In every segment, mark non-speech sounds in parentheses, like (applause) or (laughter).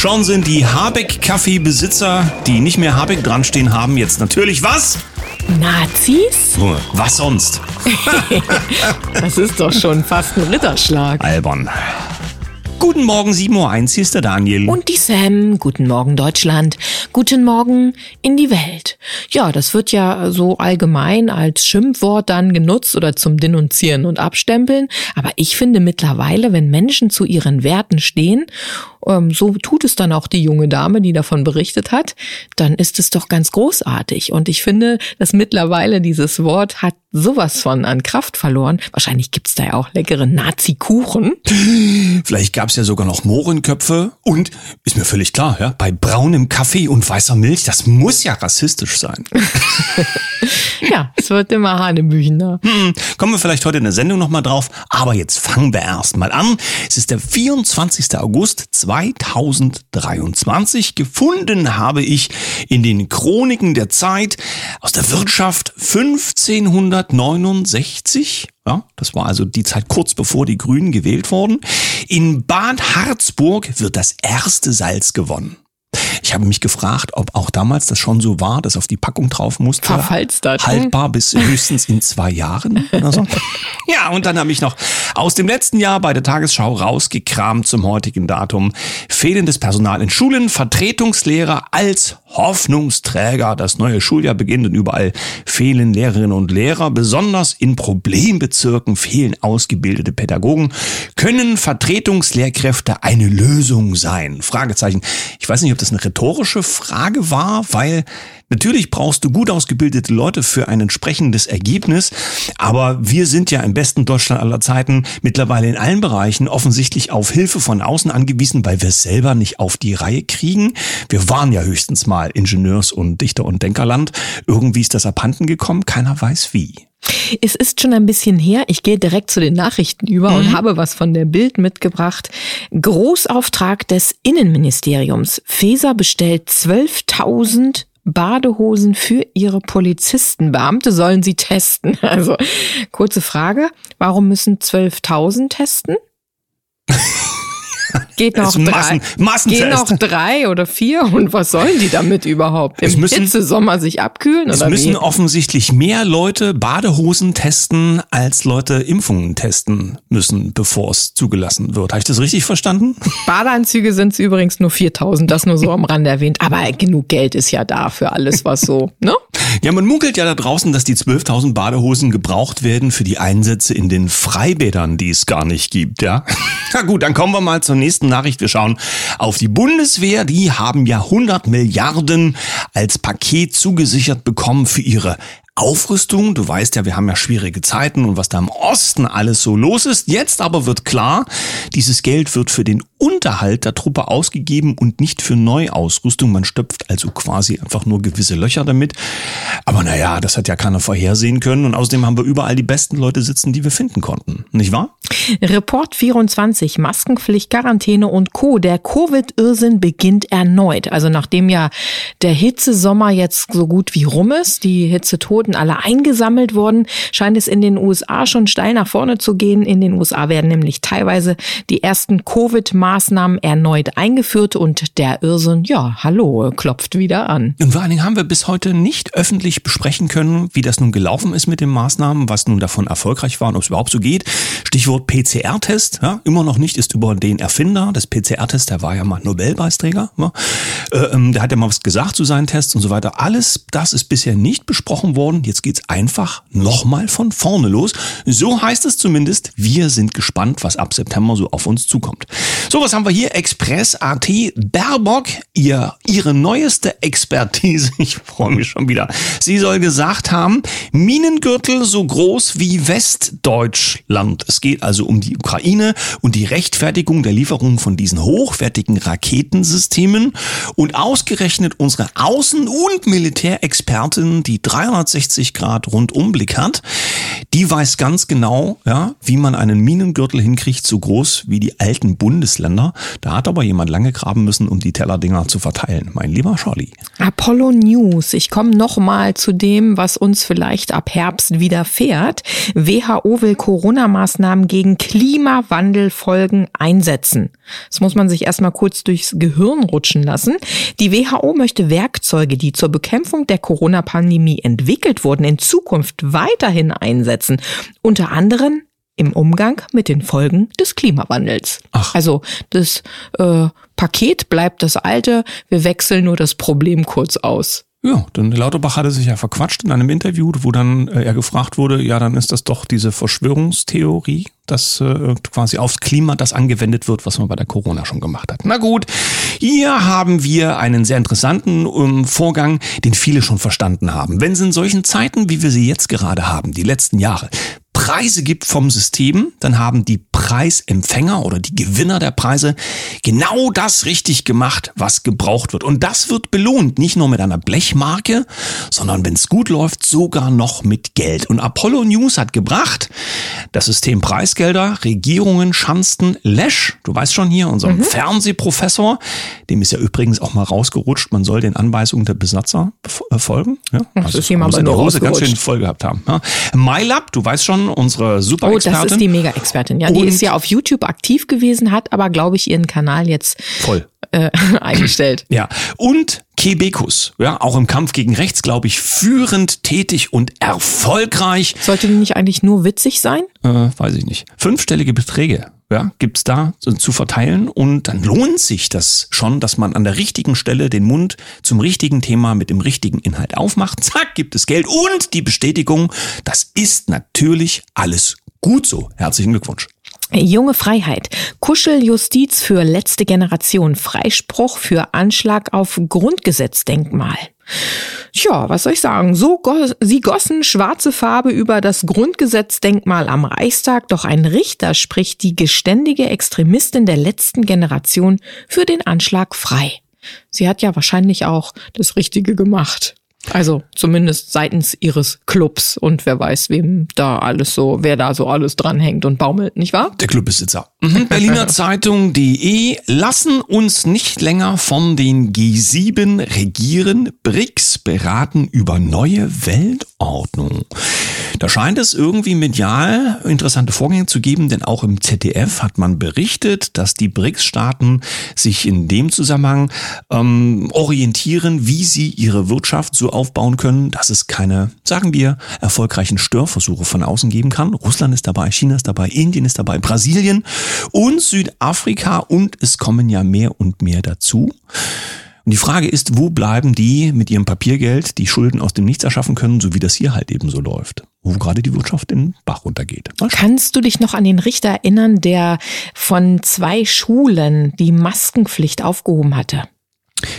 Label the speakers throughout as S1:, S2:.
S1: Schon sind die Habeck-Kaffeebesitzer, die nicht mehr Habeck dran stehen haben, jetzt natürlich was?
S2: Nazis?
S1: Was sonst? (laughs)
S2: das ist doch schon fast ein Ritterschlag.
S1: Albern. Guten Morgen, 7.01 Uhr, hier ist der Daniel.
S2: Und die Sam. Guten Morgen, Deutschland. Guten Morgen in die Welt. Ja, das wird ja so allgemein als Schimpfwort dann genutzt oder zum Denunzieren und Abstempeln. Aber ich finde mittlerweile, wenn Menschen zu ihren Werten stehen so tut es dann auch die junge Dame, die davon berichtet hat, dann ist es doch ganz großartig. Und ich finde, dass mittlerweile dieses Wort hat sowas von an Kraft verloren. Wahrscheinlich gibt's da ja auch leckere Nazi-Kuchen. (laughs)
S1: Vielleicht gab's ja sogar noch Mohrenköpfe. Und ist mir völlig klar, ja, bei braunem Kaffee und weißer Milch, das muss ja rassistisch sein. (laughs)
S2: ja, es wird immer Hanebüchener.
S1: Hm, kommen wir vielleicht heute in der Sendung nochmal drauf. Aber jetzt fangen wir erst mal an. Es ist der 24. August 2023. Gefunden habe ich in den Chroniken der Zeit aus der Wirtschaft 1569. Ja, das war also die Zeit kurz bevor die Grünen gewählt wurden. In Bad Harzburg wird das erste Salz gewonnen. Ich habe mich gefragt, ob auch damals das schon so war, dass auf die Packung drauf musste.
S2: Verfalstert.
S1: Haltbar bis (laughs) höchstens in zwei Jahren oder so. (laughs) Ja, und dann habe ich noch aus dem letzten Jahr bei der Tagesschau rausgekramt zum heutigen Datum. Fehlendes Personal in Schulen, Vertretungslehrer als Hoffnungsträger. Das neue Schuljahr beginnt und überall fehlen Lehrerinnen und Lehrer. Besonders in Problembezirken fehlen ausgebildete Pädagogen. Können Vertretungslehrkräfte eine Lösung sein? Fragezeichen. Ich weiß nicht, ob das eine rhetorische Frage war, weil Natürlich brauchst du gut ausgebildete Leute für ein entsprechendes Ergebnis, aber wir sind ja im besten Deutschland aller Zeiten mittlerweile in allen Bereichen offensichtlich auf Hilfe von außen angewiesen, weil wir es selber nicht auf die Reihe kriegen. Wir waren ja höchstens mal Ingenieurs- und Dichter- und Denkerland. Irgendwie ist das abhanden gekommen, keiner weiß wie.
S2: Es ist schon ein bisschen her. Ich gehe direkt zu den Nachrichten über mhm. und habe was von der Bild mitgebracht. Großauftrag des Innenministeriums. Feser bestellt 12.000 Badehosen für ihre Polizisten. Beamte sollen sie testen. (laughs) Also kurze Frage, warum müssen 12.000 testen? (laughs) Geht noch, Massen, drei, gehen noch drei oder vier und was sollen die damit überhaupt? Im müssen, Hitzesommer sich abkühlen?
S1: Es
S2: oder
S1: müssen
S2: wie?
S1: offensichtlich mehr Leute Badehosen testen, als Leute Impfungen testen müssen, bevor es zugelassen wird. Habe ich das richtig verstanden?
S2: Badeanzüge sind es übrigens nur 4000, das nur so am Rande erwähnt. Aber genug Geld ist ja da für alles, was so, ne?
S1: Ja, man munkelt ja da draußen, dass die 12.000 Badehosen gebraucht werden für die Einsätze in den Freibädern, die es gar nicht gibt, ja? (laughs) Na gut, dann kommen wir mal zur nächsten Nachricht. Wir schauen auf die Bundeswehr. Die haben ja 100 Milliarden als Paket zugesichert bekommen für ihre Aufrüstung. Du weißt ja, wir haben ja schwierige Zeiten und was da im Osten alles so los ist. Jetzt aber wird klar, dieses Geld wird für den Unterhalt der Truppe ausgegeben und nicht für Neuausrüstung. Man stöpft also quasi einfach nur gewisse Löcher damit. Aber naja, das hat ja keiner vorhersehen können. Und außerdem haben wir überall die besten Leute sitzen, die wir finden konnten. Nicht wahr?
S2: Report 24, Maskenpflicht, Quarantäne und Co. Der Covid-Irrsinn beginnt erneut. Also nachdem ja der Hitzesommer jetzt so gut wie rum ist, die Hitzetoten alle eingesammelt wurden, scheint es in den USA schon steil nach vorne zu gehen. In den USA werden nämlich teilweise die ersten Covid-Maßnahmen erneut eingeführt und der Irrsinn, ja, hallo, klopft wieder an.
S1: Und vor allen Dingen haben wir bis heute nicht öffentlich besprechen können, wie das nun gelaufen ist mit den Maßnahmen, was nun davon erfolgreich war und ob es überhaupt so geht. Stichwort PCR-Test, ja, immer noch nicht ist über den Erfinder des PCR-Tests, der war ja mal Nobelpreisträger, ja, äh, ähm, der hat ja mal was gesagt zu seinen Tests und so weiter. Alles das ist bisher nicht besprochen worden. Jetzt geht's einfach nochmal von vorne los. So heißt es zumindest. Wir sind gespannt, was ab September so auf uns zukommt. So, was haben wir hier? Express AT Baerbock, ihr, ihre neueste Expertise. (laughs) Ich freue mich schon wieder. Sie soll gesagt haben, Minengürtel so groß wie Westdeutschland. Es geht also um die Ukraine und die Rechtfertigung der Lieferung von diesen hochwertigen Raketensystemen. Und ausgerechnet unsere Außen- und Militärexpertin, die 360 Grad Rundumblick hat, die weiß ganz genau, ja, wie man einen Minengürtel hinkriegt, so groß wie die alten Bundesländer. Da hat aber jemand lange graben müssen, um die Tellerdinger zu verteilen. Mein lieber Charlie.
S2: Apollo News. Ich komme nochmal zu dem, was uns vielleicht ab Herbst widerfährt. WHO will Corona-Maßnahmen gegen Klimawandelfolgen einsetzen. Das muss man sich erstmal kurz durchs Gehirn rutschen lassen. Die WHO möchte Werkzeuge, die zur Bekämpfung der Corona-Pandemie entwickelt wurden, in Zukunft weiterhin einsetzen. Unter anderem im Umgang mit den Folgen des Klimawandels. Ach. Also das äh, Paket bleibt das alte, wir wechseln nur das Problem kurz aus.
S1: Ja, denn Lauterbach hatte sich ja verquatscht in einem Interview, wo dann äh, er gefragt wurde, ja, dann ist das doch diese Verschwörungstheorie, dass äh, quasi aufs Klima das angewendet wird, was man bei der Corona schon gemacht hat. Na gut, hier haben wir einen sehr interessanten ähm, Vorgang, den viele schon verstanden haben. Wenn es in solchen Zeiten, wie wir sie jetzt gerade haben, die letzten Jahre, Preise gibt vom System, dann haben die Preisempfänger oder die Gewinner der Preise genau das richtig gemacht, was gebraucht wird. Und das wird belohnt, nicht nur mit einer Blechmarke, sondern wenn es gut läuft, sogar noch mit Geld. Und Apollo News hat gebracht, das System Preisgelder, Regierungen schanzten Lesch, du weißt schon hier, unserem mhm. Fernsehprofessor, dem ist ja übrigens auch mal rausgerutscht, man soll den Anweisungen der Besatzer folgen. Ja?
S2: Das also, ist jemand
S1: der Hose ganz schön voll gehabt haben. Ja? MyLab, du weißt schon, unsere super.
S2: Oh, das ist die Mega-Expertin. Ja, die ist ja auf YouTube aktiv gewesen, hat aber, glaube ich, ihren Kanal jetzt
S1: voll
S2: äh, (laughs) eingestellt.
S1: Ja, und Kebekus, ja, auch im Kampf gegen rechts, glaube ich, führend, tätig und erfolgreich.
S2: Sollte die nicht eigentlich nur witzig sein?
S1: Äh, weiß ich nicht. Fünfstellige Beträge ja, gibt's da zu verteilen und dann lohnt sich das schon, dass man an der richtigen Stelle den Mund zum richtigen Thema mit dem richtigen Inhalt aufmacht. Zack, gibt es Geld und die Bestätigung, das ist natürlich alles gut so. Herzlichen Glückwunsch.
S2: Junge Freiheit. Kuscheljustiz für letzte Generation. Freispruch für Anschlag auf Grundgesetzdenkmal. Tja, was soll ich sagen? So go sie gossen schwarze Farbe über das Grundgesetzdenkmal am Reichstag, doch ein Richter spricht die geständige Extremistin der letzten Generation für den Anschlag frei. Sie hat ja wahrscheinlich auch das Richtige gemacht. Also zumindest seitens ihres Clubs und wer weiß, wem da alles so, wer da so alles dranhängt und baumelt, nicht wahr?
S1: Der Clubbesitzer. Mhm. Berliner (laughs) Zeitung.de lassen uns nicht länger von den G7 regieren. BRICS beraten über neue Weltordnung. Da scheint es irgendwie medial interessante Vorgänge zu geben, denn auch im ZDF hat man berichtet, dass die BRICS-Staaten sich in dem Zusammenhang ähm, orientieren, wie sie ihre Wirtschaft aufbauen können, dass es keine, sagen wir, erfolgreichen Störversuche von außen geben kann. Russland ist dabei, China ist dabei, Indien ist dabei, Brasilien und Südafrika und es kommen ja mehr und mehr dazu. Und die Frage ist, wo bleiben die mit ihrem Papiergeld, die Schulden aus dem Nichts erschaffen können, so wie das hier halt eben so läuft, wo gerade die Wirtschaft in den Bach runtergeht.
S2: Kannst du dich noch an den Richter erinnern, der von zwei Schulen die Maskenpflicht aufgehoben hatte?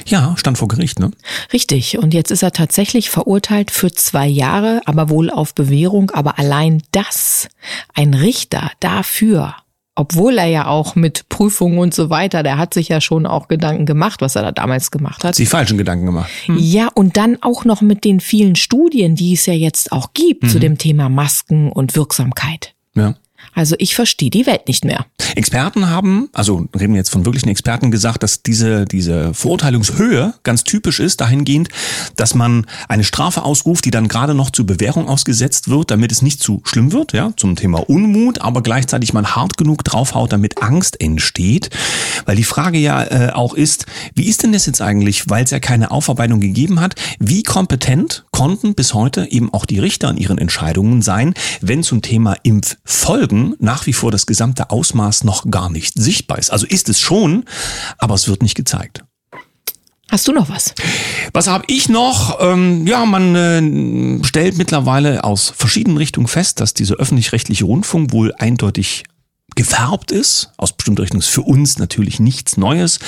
S1: Ja, stand vor Gericht, ne?
S2: Richtig. Und jetzt ist er tatsächlich verurteilt für zwei Jahre, aber wohl auf Bewährung. Aber allein das, ein Richter dafür, obwohl er ja auch mit Prüfungen und so weiter, der hat sich ja schon auch Gedanken gemacht, was er da damals gemacht hat.
S1: Die falschen Gedanken gemacht.
S2: Hm. Ja, und dann auch noch mit den vielen Studien, die es ja jetzt auch gibt mhm. zu dem Thema Masken und Wirksamkeit.
S1: Ja.
S2: Also ich verstehe die Welt nicht mehr.
S1: Experten haben, also reden wir jetzt von wirklichen Experten, gesagt, dass diese, diese Verurteilungshöhe ganz typisch ist, dahingehend, dass man eine Strafe ausruft, die dann gerade noch zur Bewährung ausgesetzt wird, damit es nicht zu schlimm wird, ja, zum Thema Unmut, aber gleichzeitig man hart genug draufhaut, damit Angst entsteht. Weil die Frage ja äh, auch ist, wie ist denn das jetzt eigentlich, weil es ja keine Aufarbeitung gegeben hat, wie kompetent konnten bis heute eben auch die Richter in ihren Entscheidungen sein, wenn zum Thema Impffolgen nach wie vor das gesamte Ausmaß noch gar nicht sichtbar ist. Also ist es schon, aber es wird nicht gezeigt.
S2: Hast du noch was?
S1: Was habe ich noch? Ähm, ja, man äh, stellt mittlerweile aus verschiedenen Richtungen fest, dass dieser öffentlich-rechtliche Rundfunk wohl eindeutig gefärbt ist. Aus bestimmter Richtung ist für uns natürlich nichts Neues.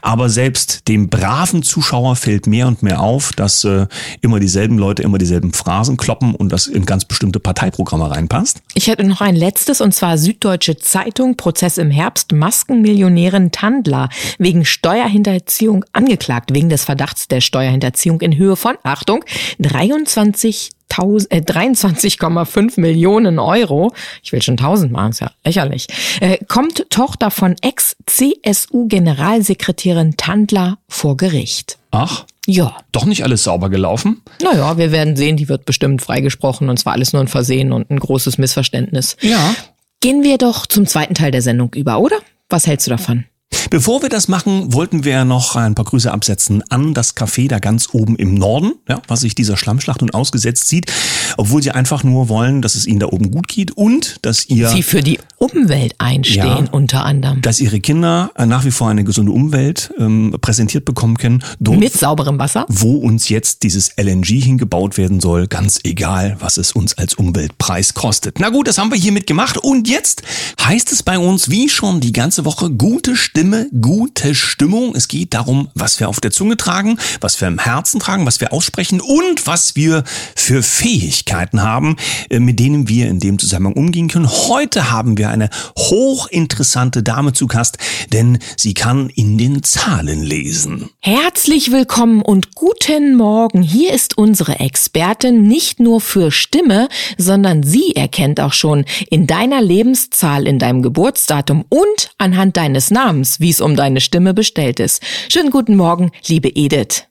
S1: Aber selbst dem braven Zuschauer fällt mehr und mehr auf, dass äh, immer dieselben Leute immer dieselben Phrasen kloppen und das in ganz bestimmte Parteiprogramme reinpasst.
S2: Ich hätte noch ein letztes und zwar Süddeutsche Zeitung, Prozess im Herbst, Maskenmillionärin Tandler wegen Steuerhinterziehung angeklagt, wegen des Verdachts der Steuerhinterziehung in Höhe von, Achtung, 23 äh, 23,5 Millionen Euro, ich will schon 1000 machen, ist ja lächerlich, äh, kommt Tochter von Ex-CSU-Generalsekretärin Tandler vor Gericht.
S1: Ach?
S2: Ja.
S1: Doch nicht alles sauber gelaufen?
S2: Naja, wir werden sehen, die wird bestimmt freigesprochen und zwar alles nur ein Versehen und ein großes Missverständnis.
S1: Ja.
S2: Gehen wir doch zum zweiten Teil der Sendung über, oder? Was hältst du davon?
S1: Bevor wir das machen, wollten wir noch ein paar Grüße absetzen an das Café da ganz oben im Norden, ja, was sich dieser Schlammschlacht nun ausgesetzt sieht, obwohl sie einfach nur wollen, dass es ihnen da oben gut geht und dass ihr...
S2: Sie für die Umwelt einstehen
S1: Ja.
S2: unter anderem.
S1: dass ihre Kinder äh, nach wie vor eine gesunde Umwelt ähm, präsentiert bekommen können, dort,
S2: Mit sauberem Wasser?
S1: wo uns jetzt dieses LNG hingebaut werden soll, ganz egal, was es uns als Umweltpreis kostet. Na gut, das haben wir hiermit gemacht und jetzt heißt es bei uns wie schon die ganze Woche gute Stimme, gute Stimmung. Es geht darum, was wir auf der Zunge tragen, was wir im Herzen tragen, was wir aussprechen und was wir für Fähigkeiten haben, äh, mit denen wir in dem Zusammenhang umgehen können. Heute haben wir eine hochinteressante Dame zu Gast, denn sie kann in den Zahlen lesen.
S2: Herzlich willkommen und guten Morgen. Hier ist unsere Expertin nicht nur für Stimme, sondern sie erkennt auch schon in deiner Lebenszahl, in deinem Geburtsdatum und anhand deines Namens, wie es um deine Stimme bestellt ist. Schönen guten Morgen, liebe Edith.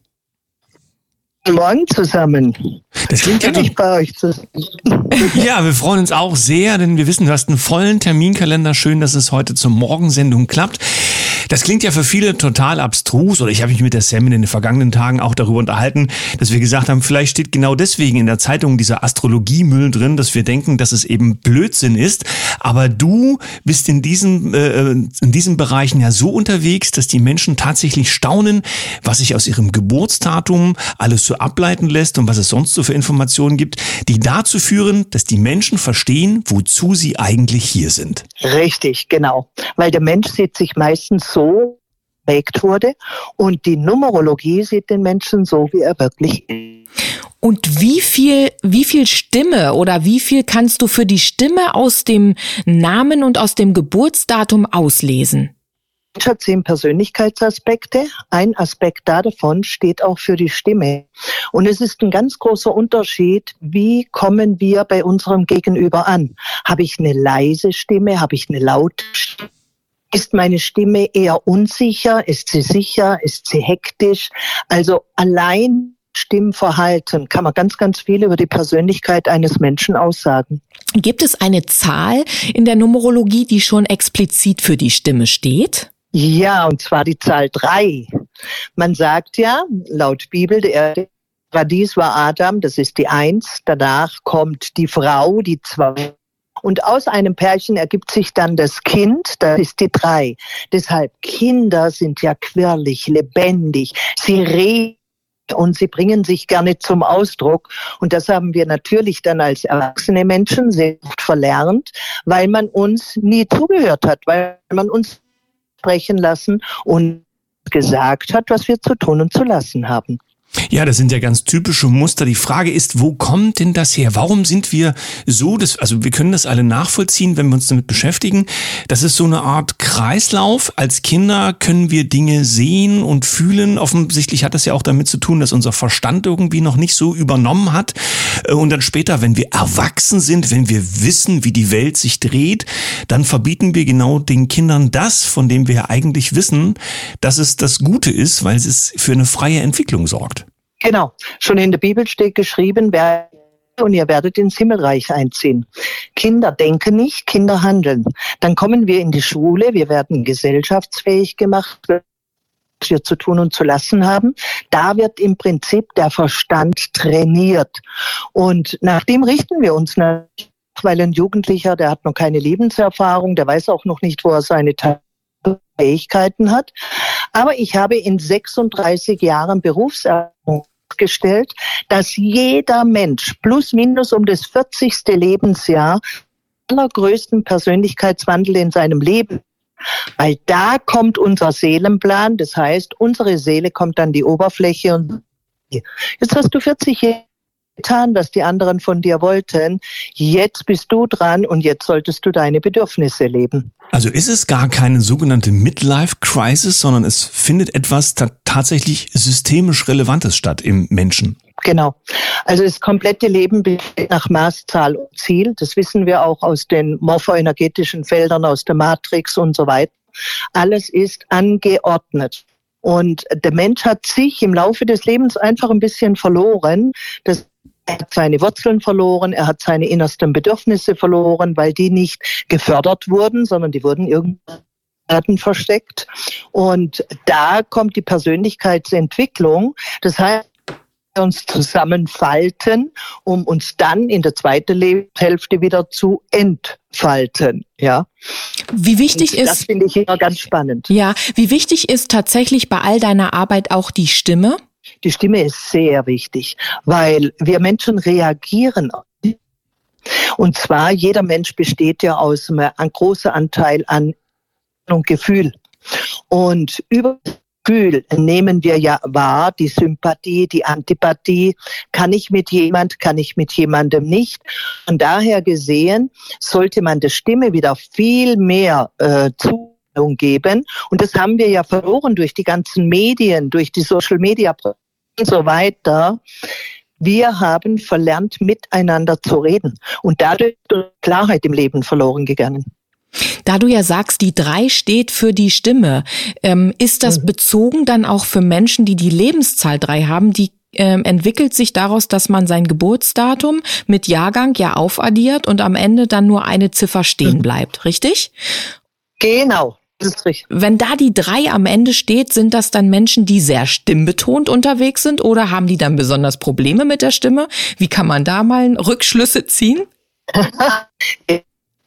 S3: Guten Morgen zusammen.
S1: Das klingt ja
S3: Bin ich bei euch zusammen. (laughs)
S1: Ja, wir freuen uns auch sehr, denn wir wissen, du hast einen vollen Terminkalender. Schön, dass es heute zur Morgensendung klappt. Das klingt ja für viele total abstrus, oder ich habe mich mit der Sam in den vergangenen Tagen auch darüber unterhalten, dass wir gesagt haben, vielleicht steht genau deswegen in der Zeitung dieser Astrologiemüll drin, dass wir denken, dass es eben Blödsinn ist. Aber du bist in diesen, äh, in diesen Bereichen ja so unterwegs, dass die Menschen tatsächlich staunen, was sich aus ihrem Geburtsdatum alles so ableiten lässt und was es sonst so für Informationen gibt, die dazu führen, dass die Menschen verstehen, wozu sie eigentlich hier sind.
S3: Richtig, genau. Weil der Mensch sieht sich meistens so geprägt wurde und die Numerologie sieht den Menschen so, wie er wirklich ist.
S2: Und wie viel, wie viel Stimme oder wie viel kannst du für die Stimme aus dem Namen und aus dem Geburtsdatum auslesen?
S3: Mensch hat zehn Persönlichkeitsaspekte. Ein Aspekt davon steht auch für die Stimme. Und es ist ein ganz großer Unterschied, wie kommen wir bei unserem Gegenüber an? Habe ich eine leise Stimme? Habe ich eine laute Stimme? Ist meine Stimme eher unsicher? Ist sie sicher? Ist sie hektisch? Also allein Stimmverhalten kann man ganz, ganz viel über die Persönlichkeit eines Menschen aussagen.
S2: Gibt es eine Zahl in der Numerologie, die schon explizit für die Stimme steht?
S3: Ja, und zwar die Zahl drei. Man sagt ja, laut Bibel, der Paradies war Adam, das ist die Eins. Danach kommt die Frau, die Zwei. Und aus einem Pärchen ergibt sich dann das Kind, das ist die Drei. Deshalb, Kinder sind ja quirlig, lebendig. Sie reden und sie bringen sich gerne zum Ausdruck. Und das haben wir natürlich dann als erwachsene Menschen sehr oft verlernt, weil man uns nie zugehört hat, weil man uns sprechen lassen und gesagt hat, was wir zu tun und zu lassen haben.
S1: Ja, das sind ja ganz typische Muster. Die Frage ist, wo kommt denn das her? Warum sind wir so, das, also wir können das alle nachvollziehen, wenn wir uns damit beschäftigen. Das ist so eine Art Kreislauf. Als Kinder können wir Dinge sehen und fühlen. Offensichtlich hat das ja auch damit zu tun, dass unser Verstand irgendwie noch nicht so übernommen hat. Äh, Und dann später, wenn wir erwachsen sind, wenn wir wissen, wie die Welt sich dreht, dann verbieten wir genau den Kindern das, von dem wir eigentlich wissen, dass es das Gute ist, weil es für eine freie Entwicklung sorgt.
S3: Genau. Schon in der Bibel steht geschrieben, wer und ihr werdet ins Himmelreich einziehen. Kinder denken nicht, Kinder handeln. Dann kommen wir in die Schule, wir werden gesellschaftsfähig gemacht, was wir zu tun und zu lassen haben. Da wird im Prinzip der Verstand trainiert. Und nach dem richten wir uns natürlich, weil ein Jugendlicher, der hat noch keine Lebenserfahrung, der weiß auch noch nicht, wo er seine Fähigkeiten hat. Aber ich habe in 36 Jahren Berufserfahrung festgestellt, dass jeder Mensch plus minus um das 40. Lebensjahr allergrößten Persönlichkeitswandel in seinem Leben Weil da kommt unser Seelenplan, das heißt, unsere Seele kommt an die Oberfläche und jetzt hast du 40 Jahre getan, was die anderen von dir wollten. Jetzt bist du dran und jetzt solltest du deine Bedürfnisse leben.
S1: Also ist es gar keine sogenannte Midlife-Crisis, sondern es findet etwas tatsächlich systemisch Relevantes statt im Menschen.
S3: Genau. Also das komplette Leben besteht nach Maßzahl und Ziel. Das wissen wir auch aus den morphoenergetischen Feldern, aus der Matrix und so weiter. Alles ist angeordnet. Und der Mensch hat sich im Laufe des Lebens einfach ein bisschen verloren. Das er hat seine Wurzeln verloren, er hat seine innersten Bedürfnisse verloren, weil die nicht gefördert wurden, sondern die wurden irgendwie versteckt. Und da kommt die Persönlichkeitsentwicklung. Das heißt, uns zusammenfalten, um uns dann in der zweiten Lebenshälfte wieder zu entfalten. Ja.
S2: Wie wichtig
S3: Und
S2: ist.
S3: Das finde ich immer ganz spannend.
S2: Ja. Wie wichtig ist tatsächlich bei all deiner Arbeit auch die Stimme?
S3: Die Stimme ist sehr wichtig, weil wir Menschen reagieren. Und zwar, jeder Mensch besteht ja aus einem, großen Anteil an und Gefühl. Und über Gefühl nehmen wir ja wahr, die Sympathie, die Antipathie. Kann ich mit jemand, kann ich mit jemandem nicht? Von daher gesehen sollte man der Stimme wieder viel mehr äh, zu geben. Und das haben wir ja verloren durch die ganzen Medien, durch die Social Media und so weiter. Wir haben verlernt, miteinander zu reden. Und dadurch ist Klarheit im Leben verloren gegangen.
S2: Da du ja sagst, die drei steht für die Stimme, ähm, ist das mhm. bezogen dann auch für Menschen, die die Lebenszahl drei haben, die ähm, entwickelt sich daraus, dass man sein Geburtsdatum mit Jahrgang ja aufaddiert und am Ende dann nur eine Ziffer stehen mhm. bleibt, richtig?
S3: Genau.
S2: Wenn da die drei am Ende steht, sind das dann Menschen, die sehr stimmbetont unterwegs sind oder haben die dann besonders Probleme mit der Stimme? Wie kann man da mal Rückschlüsse ziehen? (laughs)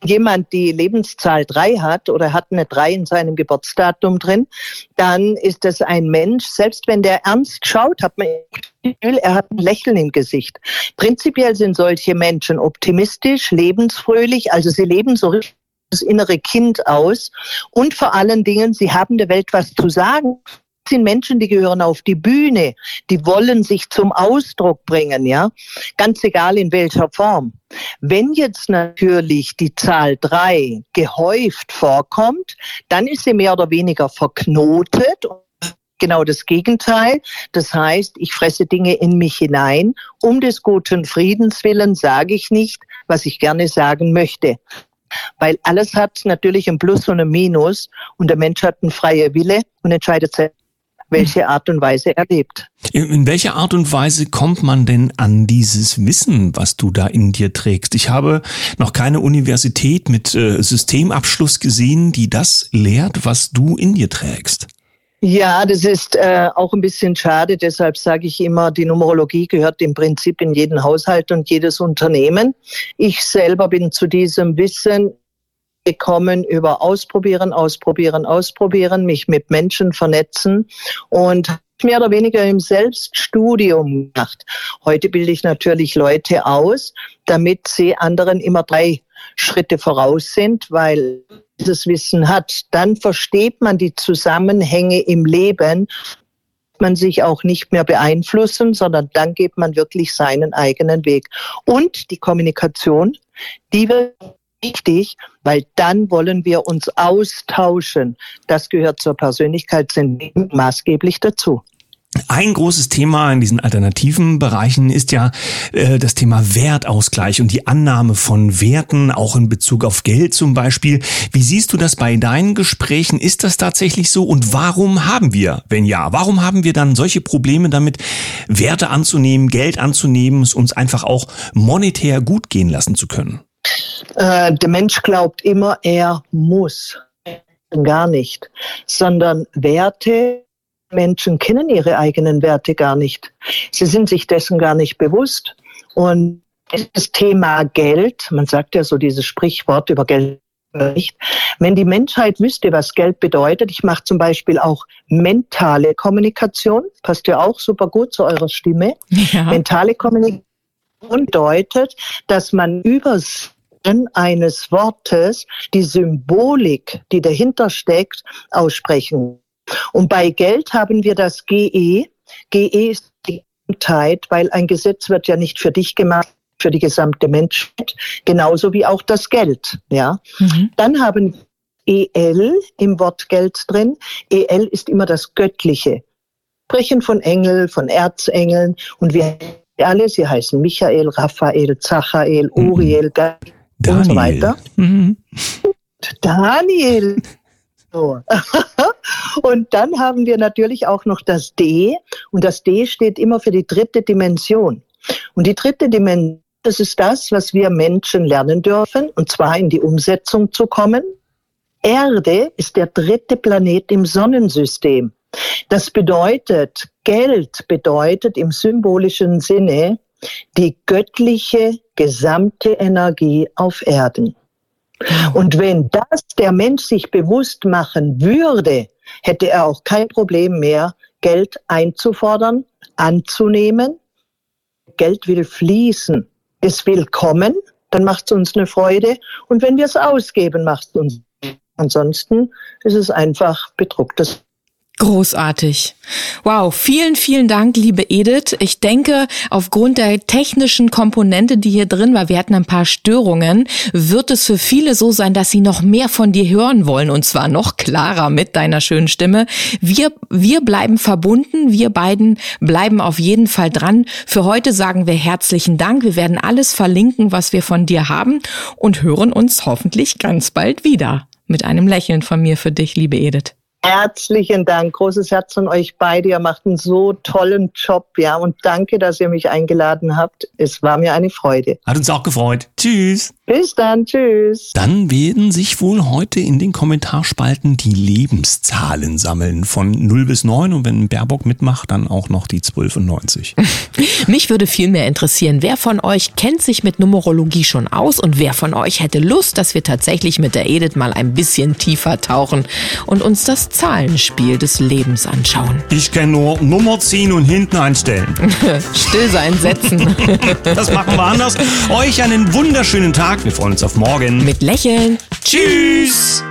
S3: jemand die Lebenszahl drei hat oder hat eine drei in seinem Geburtsdatum drin, dann ist das ein Mensch, selbst wenn der ernst schaut, hat man das Gefühl, er hat ein Lächeln im Gesicht. Prinzipiell sind solche Menschen optimistisch, lebensfröhlich, also sie leben so richtig das innere Kind aus und vor allen Dingen, sie haben der Welt was zu sagen sind Menschen, die gehören auf die Bühne, die wollen sich zum Ausdruck bringen, ja, ganz egal in welcher Form. Wenn jetzt natürlich die Zahl drei gehäuft vorkommt, dann ist sie mehr oder weniger verknotet genau das Gegenteil. Das heißt, ich fresse Dinge in mich hinein. Um des guten Friedens willen sage ich nicht, was ich gerne sagen möchte. Weil alles hat natürlich ein Plus und ein Minus und der Mensch hat einen freien Wille und entscheidet selbst, welche Art und Weise er lebt.
S1: In welcher Art und Weise kommt man denn an dieses Wissen, was du da in dir trägst? Ich habe noch keine Universität mit äh, Systemabschluss gesehen, die das lehrt, was du in dir trägst.
S3: Ja, das ist äh, auch ein bisschen schade. Deshalb sage ich immer, die Numerologie gehört im Prinzip in jeden Haushalt und jedes Unternehmen. Ich selber bin zu diesem Wissen gekommen über Ausprobieren, Ausprobieren, Ausprobieren, mich mit Menschen vernetzen und mehr oder weniger im Selbststudium gemacht. Heute bilde ich natürlich Leute aus, damit sie anderen immer drei Schritte voraus sind, weil dieses Wissen hat, dann versteht man die Zusammenhänge im Leben, man sich auch nicht mehr beeinflussen, sondern dann geht man wirklich seinen eigenen Weg. Und die Kommunikation, die wird wichtig, weil dann wollen wir uns austauschen. Das gehört zur Persönlichkeitsentwicklung maßgeblich dazu.
S1: Ein großes Thema in diesen alternativen Bereichen ist ja äh, das Thema Wertausgleich und die Annahme von Werten, auch in Bezug auf Geld zum Beispiel. Wie siehst du das bei deinen Gesprächen? Ist das tatsächlich so? Und warum haben wir, wenn ja, warum haben wir dann solche Probleme damit, Werte anzunehmen, Geld anzunehmen, es uns einfach auch monetär gut gehen lassen zu können?
S3: Äh, der Mensch glaubt immer, er muss. Gar nicht. Sondern Werte, Menschen kennen ihre eigenen Werte gar nicht. Sie sind sich dessen gar nicht bewusst. Und das Thema Geld, man sagt ja so dieses Sprichwort über Geld nicht. Wenn die Menschheit wüsste, was Geld bedeutet, ich mache zum Beispiel auch mentale Kommunikation, passt ja auch super gut zu eurer Stimme. Ja. Mentale Kommunikation bedeutet, dass man übers eines Wortes die Symbolik, die dahinter steckt, aussprechen. Und bei Geld haben wir das GE. GE ist die Gesamtheit, weil ein Gesetz wird ja nicht für dich gemacht, für die gesamte Menschheit, genauso wie auch das Geld. Ja. Mhm. Dann haben EL im Wort Geld drin. EL ist immer das Göttliche. Sprechen von Engel, von Erzengeln und wir alle, sie heißen Michael, Raphael, Zachael, mhm. Uriel, mhm. und so weiter. Mhm. Daniel. So. (laughs) und dann haben wir natürlich auch noch das D und das D steht immer für die dritte Dimension. Und die dritte Dimension, das ist das, was wir Menschen lernen dürfen, und zwar in die Umsetzung zu kommen. Erde ist der dritte Planet im Sonnensystem. Das bedeutet, Geld bedeutet im symbolischen Sinne die göttliche gesamte Energie auf Erden. Und wenn das der Mensch sich bewusst machen würde, hätte er auch kein Problem mehr, Geld einzufordern, anzunehmen. Geld will fließen. Es will kommen, dann macht es uns eine Freude. Und wenn wir es ausgeben, macht es uns. Ansonsten ist es einfach bedrucktes
S2: Großartig. Wow, vielen, vielen Dank, liebe Edith. Ich denke, aufgrund der technischen Komponente, die hier drin war, wir hatten ein paar Störungen, wird es für viele so sein, dass sie noch mehr von dir hören wollen und zwar noch klarer mit deiner schönen Stimme. Wir, wir bleiben verbunden, wir beiden bleiben auf jeden Fall dran. Für heute sagen wir herzlichen Dank. Wir werden alles verlinken, was wir von dir haben und hören uns hoffentlich ganz bald wieder. Mit einem Lächeln von mir für dich, liebe Edith.
S3: Herzlichen Dank, großes Herz von euch beide. Ihr macht einen so tollen Job, ja. Und danke, dass ihr mich eingeladen habt. Es war mir eine Freude.
S1: Hat uns auch gefreut. Tschüss.
S3: Bis dann, tschüss.
S1: Dann werden sich wohl heute in den Kommentarspalten die Lebenszahlen sammeln von 0 bis 9 und wenn Baerbock mitmacht, dann auch noch die 12 und 90. (laughs)
S2: Mich würde viel mehr interessieren, wer von euch kennt sich mit Numerologie schon aus und wer von euch hätte Lust, dass wir tatsächlich mit der Edith mal ein bisschen tiefer tauchen und uns das Zahlenspiel des Lebens anschauen.
S1: Ich kenne nur Nummer ziehen und hinten einstellen. (laughs)
S2: Still sein, setzen. (laughs)
S1: das machen wir anders. Euch einen wunderschönen Tag. Wir freuen uns auf morgen.
S2: Mit Lächeln.
S1: Tschüss.